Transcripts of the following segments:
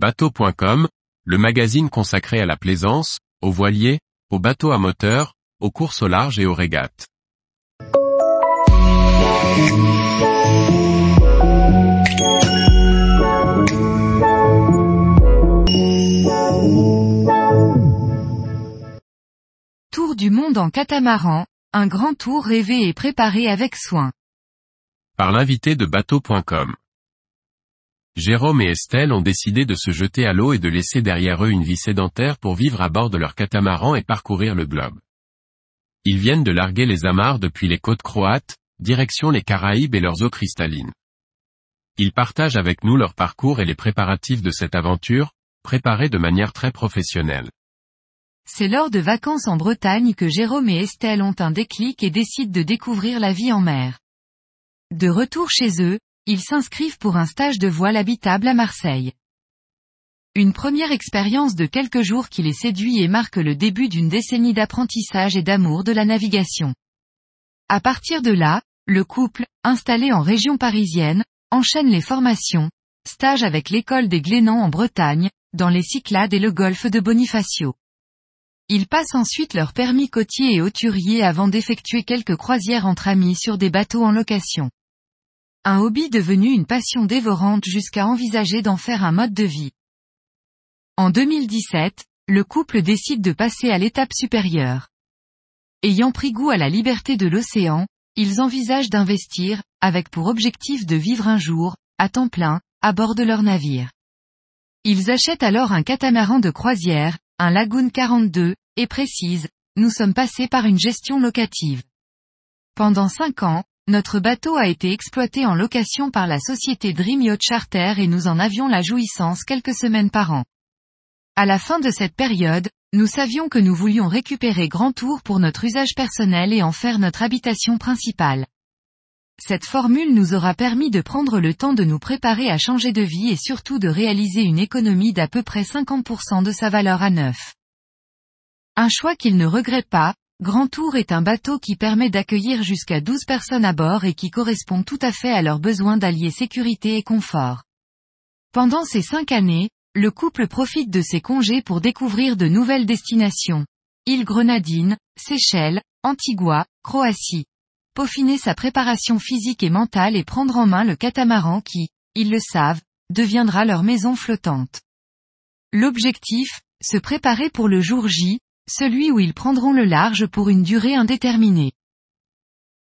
Bateau.com, le magazine consacré à la plaisance, aux voiliers, aux bateaux à moteur, aux courses au large et aux régates. Tour du monde en catamaran, un grand tour rêvé et préparé avec soin. Par l'invité de bateau.com. Jérôme et Estelle ont décidé de se jeter à l'eau et de laisser derrière eux une vie sédentaire pour vivre à bord de leur catamaran et parcourir le globe. Ils viennent de larguer les amarres depuis les côtes croates, direction les Caraïbes et leurs eaux cristallines. Ils partagent avec nous leur parcours et les préparatifs de cette aventure, préparée de manière très professionnelle. C'est lors de vacances en Bretagne que Jérôme et Estelle ont un déclic et décident de découvrir la vie en mer. De retour chez eux, ils s'inscrivent pour un stage de voile habitable à Marseille. Une première expérience de quelques jours qui les séduit et marque le début d'une décennie d'apprentissage et d'amour de la navigation. À partir de là, le couple, installé en région parisienne, enchaîne les formations, stage avec l'école des Glénans en Bretagne, dans les Cyclades et le golfe de Bonifacio. Ils passent ensuite leur permis côtier et hauturier avant d'effectuer quelques croisières entre amis sur des bateaux en location. Un hobby devenu une passion dévorante jusqu'à envisager d'en faire un mode de vie. En 2017, le couple décide de passer à l'étape supérieure. Ayant pris goût à la liberté de l'océan, ils envisagent d'investir, avec pour objectif de vivre un jour, à temps plein, à bord de leur navire. Ils achètent alors un catamaran de croisière, un Lagoon 42, et précisent, nous sommes passés par une gestion locative. Pendant cinq ans, notre bateau a été exploité en location par la société Dream Yacht Charter et nous en avions la jouissance quelques semaines par an. À la fin de cette période, nous savions que nous voulions récupérer Grand Tour pour notre usage personnel et en faire notre habitation principale. Cette formule nous aura permis de prendre le temps de nous préparer à changer de vie et surtout de réaliser une économie d'à peu près 50% de sa valeur à neuf. Un choix qu'il ne regrette pas, Grand Tour est un bateau qui permet d'accueillir jusqu'à 12 personnes à bord et qui correspond tout à fait à leurs besoins d'allier sécurité et confort. Pendant ces cinq années, le couple profite de ses congés pour découvrir de nouvelles destinations. Îles Grenadines, Seychelles, Antigua, Croatie peaufiner sa préparation physique et mentale et prendre en main le catamaran qui, ils le savent, deviendra leur maison flottante. L'objectif, se préparer pour le jour J, celui où ils prendront le large pour une durée indéterminée.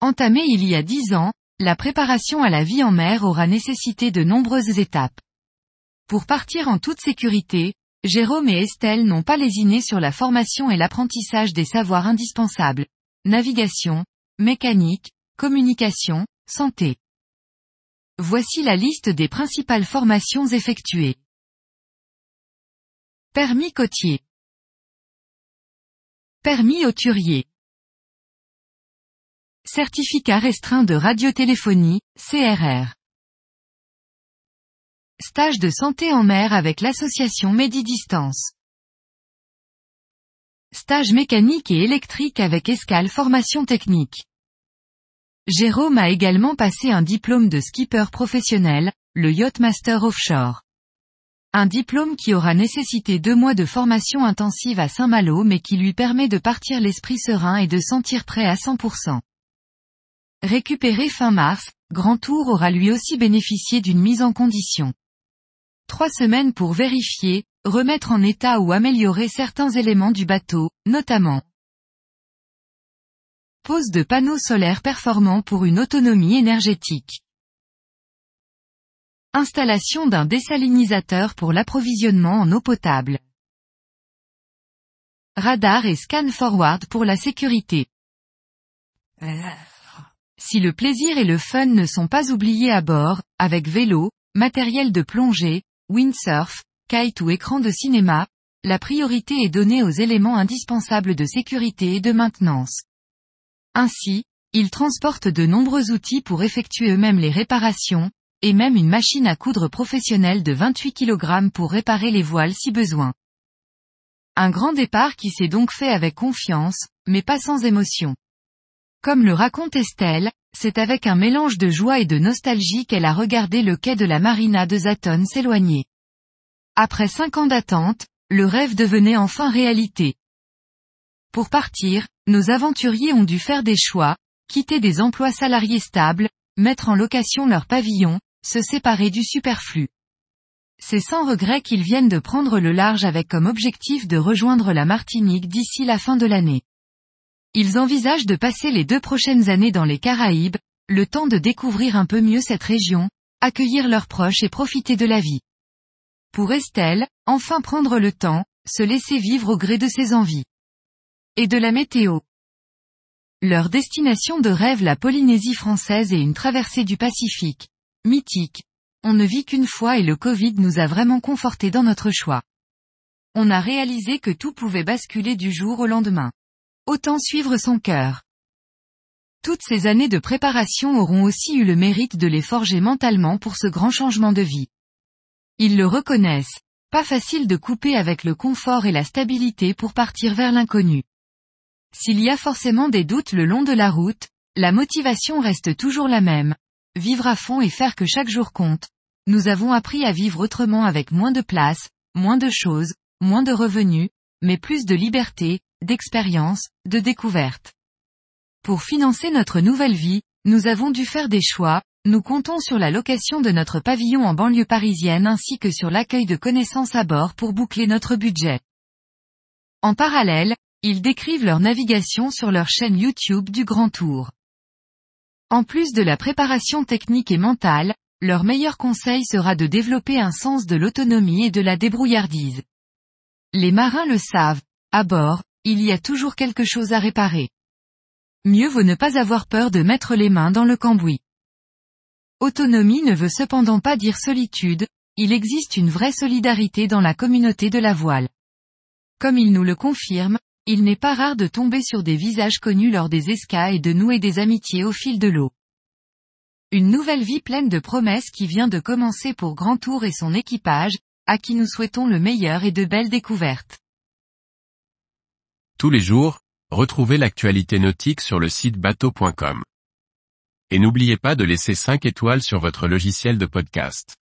Entamée il y a dix ans, la préparation à la vie en mer aura nécessité de nombreuses étapes. Pour partir en toute sécurité, Jérôme et Estelle n'ont pas lésiné sur la formation et l'apprentissage des savoirs indispensables. Navigation, mécanique, communication, santé. Voici la liste des principales formations effectuées. Permis côtier. Permis hauturier. Certificat restreint de radiotéléphonie, CRR. Stage de santé en mer avec l'association Medidistance. Stage mécanique et électrique avec Escale Formation Technique. Jérôme a également passé un diplôme de skipper professionnel, le Yachtmaster Offshore. Un diplôme qui aura nécessité deux mois de formation intensive à Saint-Malo mais qui lui permet de partir l'esprit serein et de sentir prêt à 100%. Récupéré fin mars, Grand Tour aura lui aussi bénéficié d'une mise en condition. Trois semaines pour vérifier, remettre en état ou améliorer certains éléments du bateau, notamment pose de panneaux solaires performants pour une autonomie énergétique. Installation d'un désalinisateur pour l'approvisionnement en eau potable. Radar et scan forward pour la sécurité. Si le plaisir et le fun ne sont pas oubliés à bord, avec vélo, matériel de plongée, windsurf, kite ou écran de cinéma, la priorité est donnée aux éléments indispensables de sécurité et de maintenance. Ainsi, ils transportent de nombreux outils pour effectuer eux-mêmes les réparations, et même une machine à coudre professionnelle de 28 kg pour réparer les voiles si besoin. Un grand départ qui s'est donc fait avec confiance, mais pas sans émotion. Comme le raconte Estelle, c'est avec un mélange de joie et de nostalgie qu'elle a regardé le quai de la marina de Zaton s'éloigner. Après cinq ans d'attente, le rêve devenait enfin réalité. Pour partir, nos aventuriers ont dû faire des choix, quitter des emplois salariés stables, mettre en location leur pavillon, se séparer du superflu. C'est sans regret qu'ils viennent de prendre le large avec comme objectif de rejoindre la Martinique d'ici la fin de l'année. Ils envisagent de passer les deux prochaines années dans les Caraïbes, le temps de découvrir un peu mieux cette région, accueillir leurs proches et profiter de la vie. Pour Estelle, enfin prendre le temps, se laisser vivre au gré de ses envies. Et de la météo. Leur destination de rêve la Polynésie française et une traversée du Pacifique. Mythique. On ne vit qu'une fois et le Covid nous a vraiment conforté dans notre choix. On a réalisé que tout pouvait basculer du jour au lendemain. Autant suivre son cœur. Toutes ces années de préparation auront aussi eu le mérite de les forger mentalement pour ce grand changement de vie. Ils le reconnaissent. Pas facile de couper avec le confort et la stabilité pour partir vers l'inconnu. S'il y a forcément des doutes le long de la route, la motivation reste toujours la même. Vivre à fond et faire que chaque jour compte. Nous avons appris à vivre autrement avec moins de place, moins de choses, moins de revenus, mais plus de liberté, d'expérience, de découverte. Pour financer notre nouvelle vie, nous avons dû faire des choix, nous comptons sur la location de notre pavillon en banlieue parisienne ainsi que sur l'accueil de connaissances à bord pour boucler notre budget. En parallèle, ils décrivent leur navigation sur leur chaîne YouTube du Grand Tour. En plus de la préparation technique et mentale, leur meilleur conseil sera de développer un sens de l'autonomie et de la débrouillardise. Les marins le savent, à bord, il y a toujours quelque chose à réparer. Mieux vaut ne pas avoir peur de mettre les mains dans le cambouis. Autonomie ne veut cependant pas dire solitude, il existe une vraie solidarité dans la communauté de la voile. Comme il nous le confirme, il n'est pas rare de tomber sur des visages connus lors des escas et de nouer des amitiés au fil de l'eau. Une nouvelle vie pleine de promesses qui vient de commencer pour Grand Tour et son équipage, à qui nous souhaitons le meilleur et de belles découvertes. Tous les jours, retrouvez l'actualité nautique sur le site bateau.com. Et n'oubliez pas de laisser 5 étoiles sur votre logiciel de podcast.